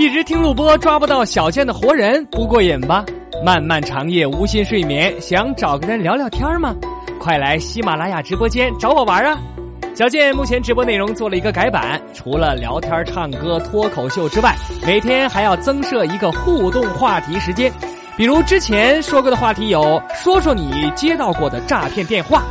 一直听录播抓不到小贱的活人不过瘾吧？漫漫长夜无心睡眠，想找个人聊聊天吗？快来喜马拉雅直播间找我玩啊！小贱目前直播内容做了一个改版，除了聊天、唱歌、脱口秀之外，每天还要增设一个互动话题时间。比如之前说过的话题有：说说你接到过的诈骗电话，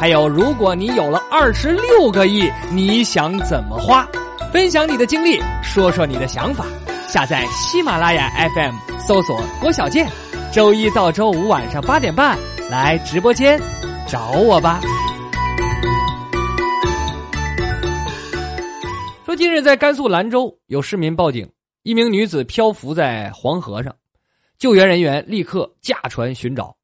还有如果你有了二十六个亿，你想怎么花？分享你的经历，说说你的想法。下载喜马拉雅 FM，搜索郭小贱，周一到周五晚上八点半来直播间找我吧。说近日在甘肃兰州有市民报警，一名女子漂浮在黄河上，救援人员立刻驾船寻找，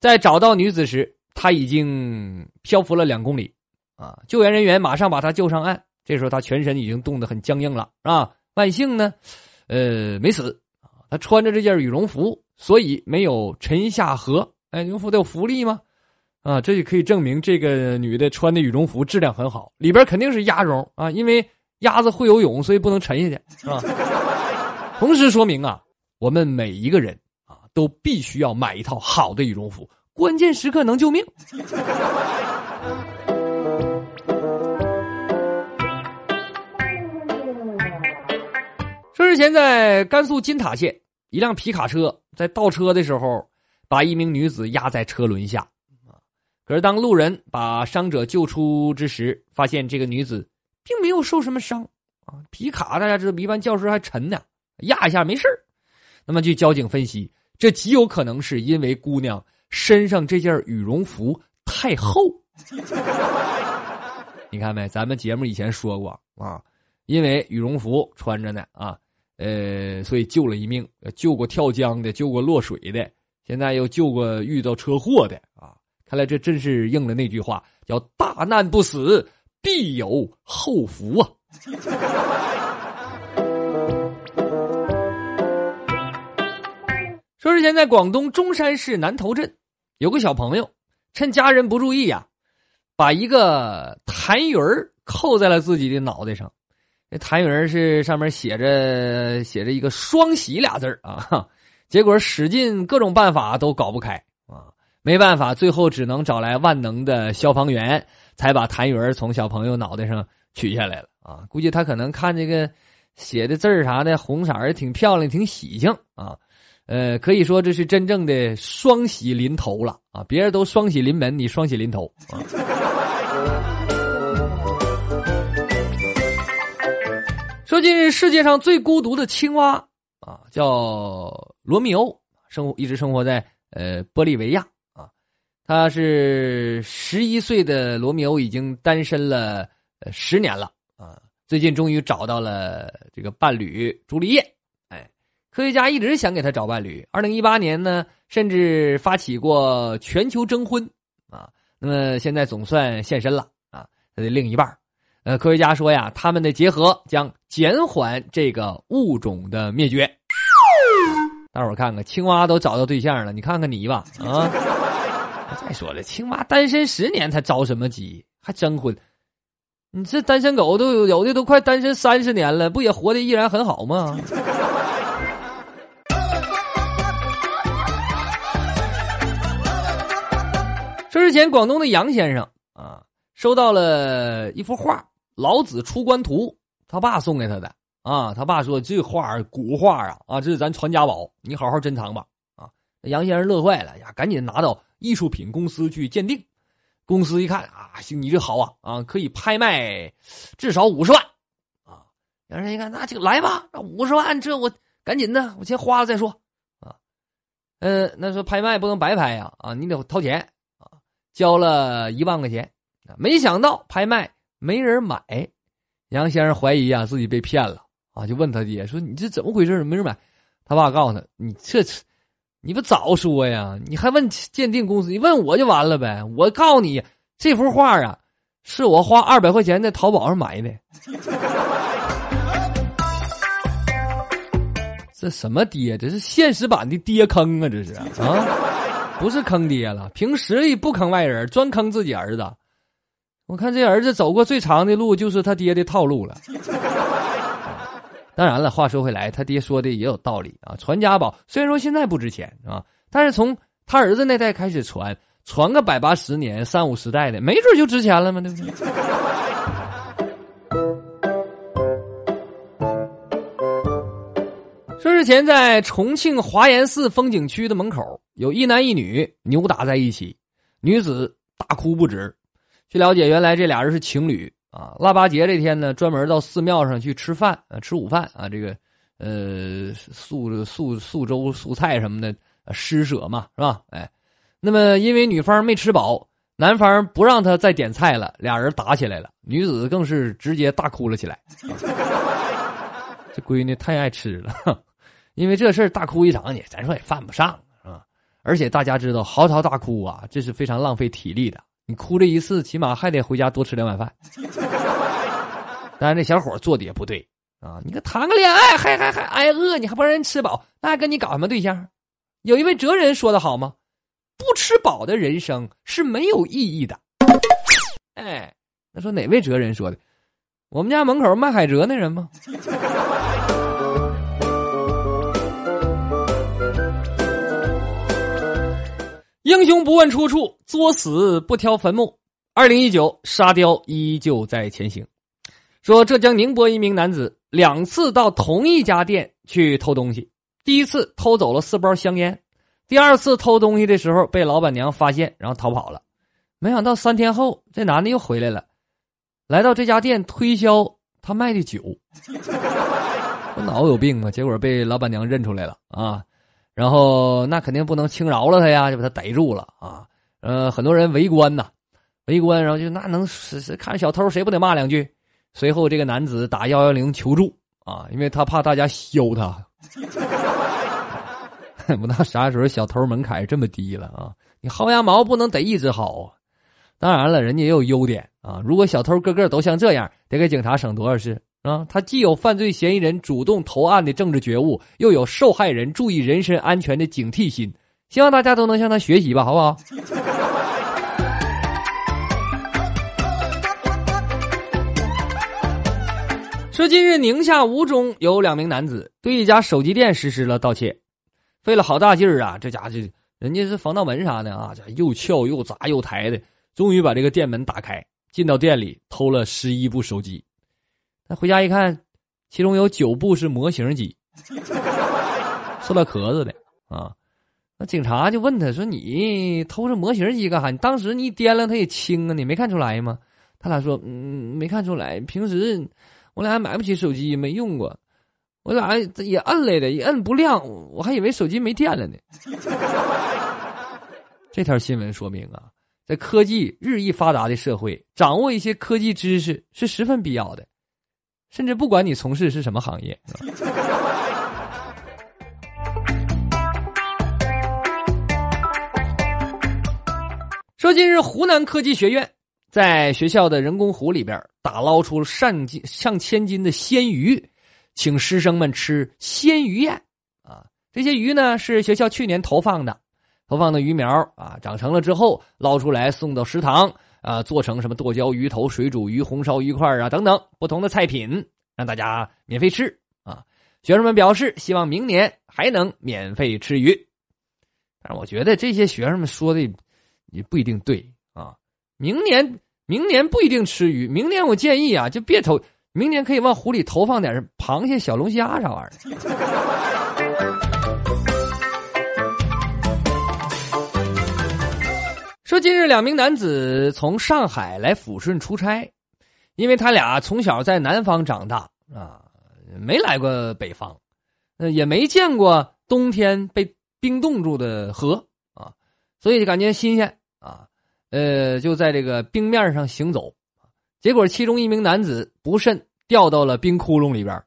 在找到女子时，她已经漂浮了两公里，啊！救援人员马上把她救上岸，这时候她全身已经冻得很僵硬了，啊！万幸呢。呃，没死他穿着这件羽绒服，所以没有沉下河。哎，羽绒服都有浮力吗？啊，这就可以证明这个女的穿的羽绒服质量很好，里边肯定是鸭绒啊，因为鸭子会游泳，所以不能沉下去，啊？同时说明啊，我们每一个人啊，都必须要买一套好的羽绒服，关键时刻能救命。之前在甘肃金塔县，一辆皮卡车在倒车的时候，把一名女子压在车轮下，可是当路人把伤者救出之时，发现这个女子并没有受什么伤，啊，皮卡大家知道比一般轿车还沉呢，压一下没事那么据交警分析，这极有可能是因为姑娘身上这件羽绒服太厚。你看没？咱们节目以前说过啊，因为羽绒服穿着呢啊。呃，所以救了一命，救过跳江的，救过落水的，现在又救过遇到车祸的啊！看来这真是应了那句话，叫“大难不死，必有后福”啊！说之前在广东中山市南头镇，有个小朋友趁家人不注意呀，把一个痰盂扣在了自己的脑袋上。这痰盂是上面写着写着一个“双喜”俩字啊，结果使尽各种办法都搞不开啊，没办法，最后只能找来万能的消防员，才把痰盂从小朋友脑袋上取下来了啊。估计他可能看这个写的字儿啥的，红色儿挺漂亮，挺喜庆啊。呃，可以说这是真正的双喜临头了啊！别人都双喜临门，你双喜临头啊。说近日世界上最孤独的青蛙啊，叫罗密欧，生活一直生活在呃玻利维亚啊。他是十一岁的罗密欧，已经单身了十年了啊。最近终于找到了这个伴侣朱丽叶，哎，科学家一直想给他找伴侣。二零一八年呢，甚至发起过全球征婚啊。那么现在总算现身了啊，他的另一半。呃，科学家说呀，他们的结合将减缓这个物种的灭绝。大伙儿看看，青蛙都找到对象了，你看看你吧，啊！再说了，青蛙单身十年，他着什么急？还征婚？你这单身狗都有有的都快单身三十年了，不也活得依然很好吗？说之前，广东的杨先生啊，收到了一幅画。老子出关图，他爸送给他的啊。他爸说：“这画古画啊，啊，这是咱传家宝，你好好珍藏吧。”啊，杨先生乐坏了呀，赶紧拿到艺术品公司去鉴定。公司一看啊，行，你这好啊，啊，可以拍卖至少五十万啊。杨先生一看，那就来吧，那五十万，这我赶紧的，我先花了再说啊。嗯，那说拍卖不能白拍呀，啊，你得掏钱啊，交了一万块钱，没想到拍卖。没人买，杨先生怀疑啊自己被骗了啊，就问他爹说：“你这怎么回事？没人买。”他爸告诉他：“你这，你不早说呀？你还问鉴定公司？你问我就完了呗。我告诉你，这幅画啊，是我花二百块钱在淘宝上买的。这什么爹？这是现实版的爹坑啊！这是啊，不是坑爹了，凭实力不坑外人，专坑自己儿子。”我看这儿子走过最长的路就是他爹的套路了。当然了，话说回来，他爹说的也有道理啊。传家宝虽然说现在不值钱啊，但是从他儿子那代开始传，传个百八十年、三五十代的，没准就值钱了嘛？对不对？说之前在重庆华严寺风景区的门口，有一男一女扭打在一起，女子大哭不止。据了解，原来这俩人是情侣啊。腊八节这天呢，专门到寺庙上去吃饭啊，吃午饭啊。这个呃，素素素粥、素菜什么的施舍嘛，是吧？哎，那么因为女方没吃饱，男方不让她再点菜了，俩人打起来了。女子更是直接大哭了起来。这闺女太爱吃了，因为这事大哭一场呢，咱说也犯不上啊。而且大家知道，嚎啕大哭啊，这是非常浪费体力的。你哭这一次，起码还得回家多吃两碗饭。当然，这小伙做的也不对啊！你看谈个恋爱还还还挨饿，你还不让人吃饱，那还跟你搞什么对象？有一位哲人说的好吗？不吃饱的人生是没有意义的。哎，那说哪位哲人说的？我们家门口卖海蜇那人吗？英雄不问出处，作死不挑坟墓。二零一九，沙雕依旧在前行。说浙江宁波一名男子两次到同一家店去偷东西，第一次偷走了四包香烟，第二次偷东西的时候被老板娘发现，然后逃跑了。没想到三天后，这男的又回来了，来到这家店推销他卖的酒。我脑子有病啊！结果被老板娘认出来了啊。然后那肯定不能轻饶了他呀，就把他逮住了啊！呃，很多人围观呐，围观，然后就那能是看小偷谁不得骂两句？随后这个男子打幺幺零求助啊，因为他怕大家削他。不知道啥时候小偷门槛这么低了啊？你薅羊毛不能得一直薅啊！当然了，人家也有优点啊。如果小偷个个都像这样，得给警察省多少事？啊，他既有犯罪嫌疑人主动投案的政治觉悟，又有受害人注意人身安全的警惕心。希望大家都能向他学习吧，好不好？说近日宁夏吴中有两名男子对一家手机店实施了盗窃，费了好大劲儿啊！这家伙这人家是防盗门啥的啊，这又撬又砸又抬的，终于把这个店门打开，进到店里偷了十一部手机。那回家一看，其中有九部是模型机，塑料壳子的啊。那警察就问他说：“你偷这模型机干啥？你当时你掂量它也轻啊，你没看出来吗？”他俩说：“嗯，没看出来。平时我俩买不起手机，没用过。我俩也摁来的，也摁不亮，我还以为手机没电了呢。”这条新闻说明啊，在科技日益发达的社会，掌握一些科技知识是十分必要的。甚至不管你从事是什么行业。说近日湖南科技学院在学校的人工湖里边打捞出上斤上千斤的鲜鱼，请师生们吃鲜鱼宴啊！这些鱼呢是学校去年投放的，投放的鱼苗啊长成了之后捞出来送到食堂。啊，做成什么剁椒鱼头、水煮鱼、红烧鱼块啊等等不同的菜品，让大家免费吃啊！学生们表示希望明年还能免费吃鱼，但是我觉得这些学生们说的也不一定对啊。明年明年不一定吃鱼，明年我建议啊，就别投，明年可以往湖里投放点螃蟹、小龙虾啥玩意儿。说近日两名男子从上海来抚顺出差，因为他俩从小在南方长大啊，没来过北方，呃，也没见过冬天被冰冻住的河啊，所以感觉新鲜啊，呃，就在这个冰面上行走，结果其中一名男子不慎掉到了冰窟窿里边，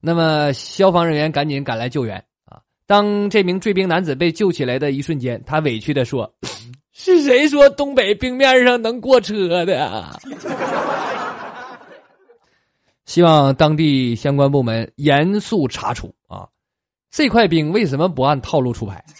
那么消防人员赶紧赶来救援啊。当这名坠冰男子被救起来的一瞬间，他委屈的说。是谁说东北冰面上能过车的？希望当地相关部门严肃查处啊！这块冰为什么不按套路出牌？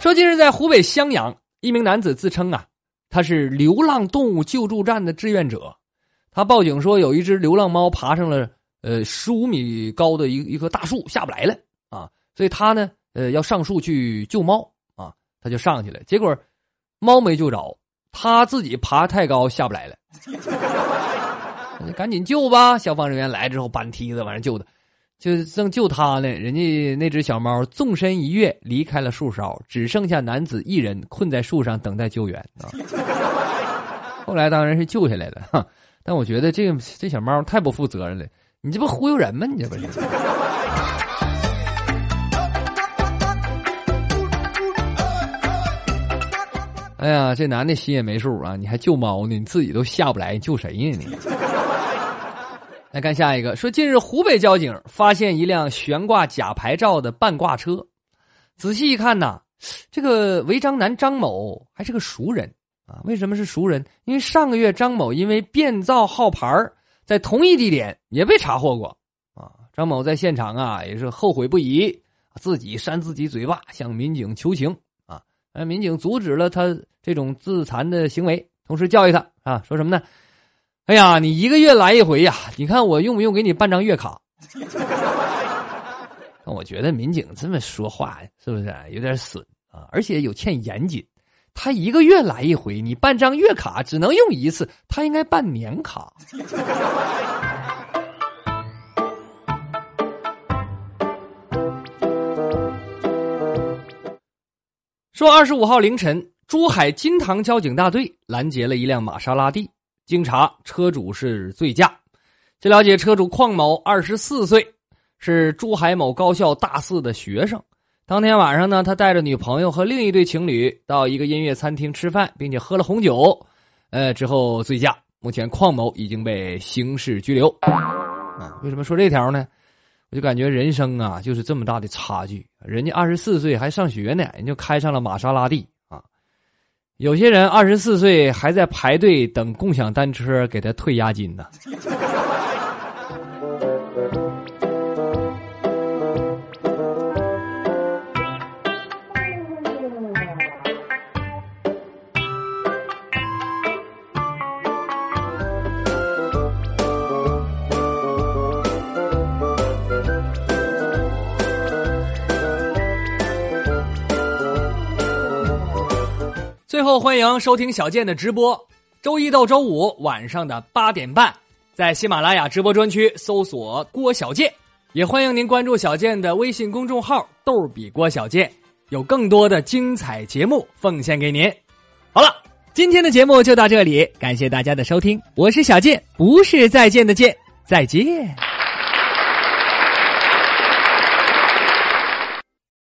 说近日在湖北襄阳，一名男子自称啊，他是流浪动物救助站的志愿者。他报警说有一只流浪猫爬上了呃十五米高的一一棵大树下不来了啊，所以他呢呃要上树去救猫啊，他就上去了，结果猫没救着，他自己爬太高下不来了，赶紧救吧！消防人员来之后搬梯子往上救他，就正救他呢，人家那只小猫纵身一跃离开了树梢，只剩下男子一人困在树上等待救援啊。后来当然是救下来了哈。但我觉得这个这小猫太不负责任了，你这不忽悠人吗？你这不是？哎呀，这男的心也没数啊！你还救猫呢？你自己都下不来，救谁呀你？来看下一个，说近日湖北交警发现一辆悬挂假牌照的半挂车，仔细一看呐，这个违章男张某还是个熟人。啊，为什么是熟人？因为上个月张某因为变造号牌在同一地点也被查获过。啊，张某在现场啊也是后悔不已，自己扇自己嘴巴，向民警求情。啊，民警阻止了他这种自残的行为，同时教育他啊，说什么呢？哎呀，你一个月来一回呀，你看我用不用给你办张月卡？那 我觉得民警这么说话是不是有点损啊？而且有欠严谨。他一个月来一回，你办张月卡只能用一次，他应该办年卡。说二十五号凌晨，珠海金塘交警大队拦截了一辆玛莎拉蒂，经查，车主是醉驾。据了解，车主邝某二十四岁，是珠海某高校大四的学生。当天晚上呢，他带着女朋友和另一对情侣到一个音乐餐厅吃饭，并且喝了红酒，呃，之后醉驾。目前，邝某已经被刑事拘留。啊，为什么说这条呢？我就感觉人生啊，就是这么大的差距。人家二十四岁还上学呢，人就开上了玛莎拉蒂啊。有些人二十四岁还在排队等共享单车给他退押金呢。最后，欢迎收听小健的直播，周一到周五晚上的八点半，在喜马拉雅直播专区搜索“郭小健”，也欢迎您关注小健的微信公众号“逗比郭小健”，有更多的精彩节目奉献给您。好了，今天的节目就到这里，感谢大家的收听，我是小健，不是再见的见，再见。